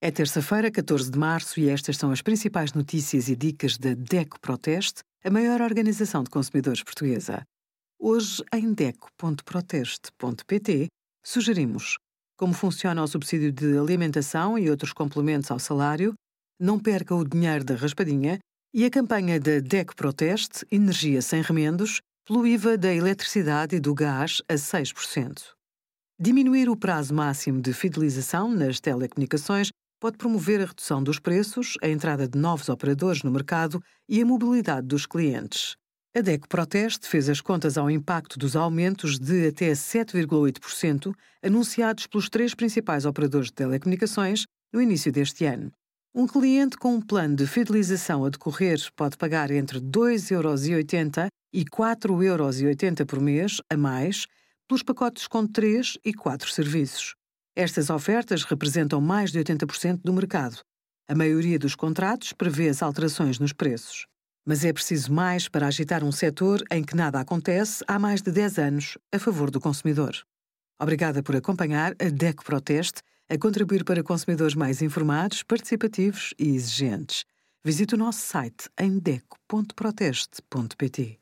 É terça-feira, 14 de março, e estas são as principais notícias e dicas da DECO Proteste, a maior organização de consumidores portuguesa. Hoje, em DECO.proteste.pt, sugerimos como funciona o subsídio de alimentação e outros complementos ao salário, não perca o dinheiro da raspadinha e a campanha da DECO Proteste, Energia Sem Remendos, pelo IVA da eletricidade e do gás a 6%. Diminuir o prazo máximo de fidelização nas telecomunicações pode promover a redução dos preços, a entrada de novos operadores no mercado e a mobilidade dos clientes. A DECO Proteste fez as contas ao impacto dos aumentos de até 7,8% anunciados pelos três principais operadores de telecomunicações no início deste ano. Um cliente com um plano de fidelização a decorrer pode pagar entre 2,80€ e 4,80€ por mês a mais pelos pacotes com 3 e 4 serviços. Estas ofertas representam mais de 80% do mercado. A maioria dos contratos prevê as alterações nos preços. Mas é preciso mais para agitar um setor em que nada acontece há mais de 10 anos a favor do consumidor. Obrigada por acompanhar a DECO Proteste a contribuir para consumidores mais informados, participativos e exigentes. Visite o nosso site em deco.proteste.pt.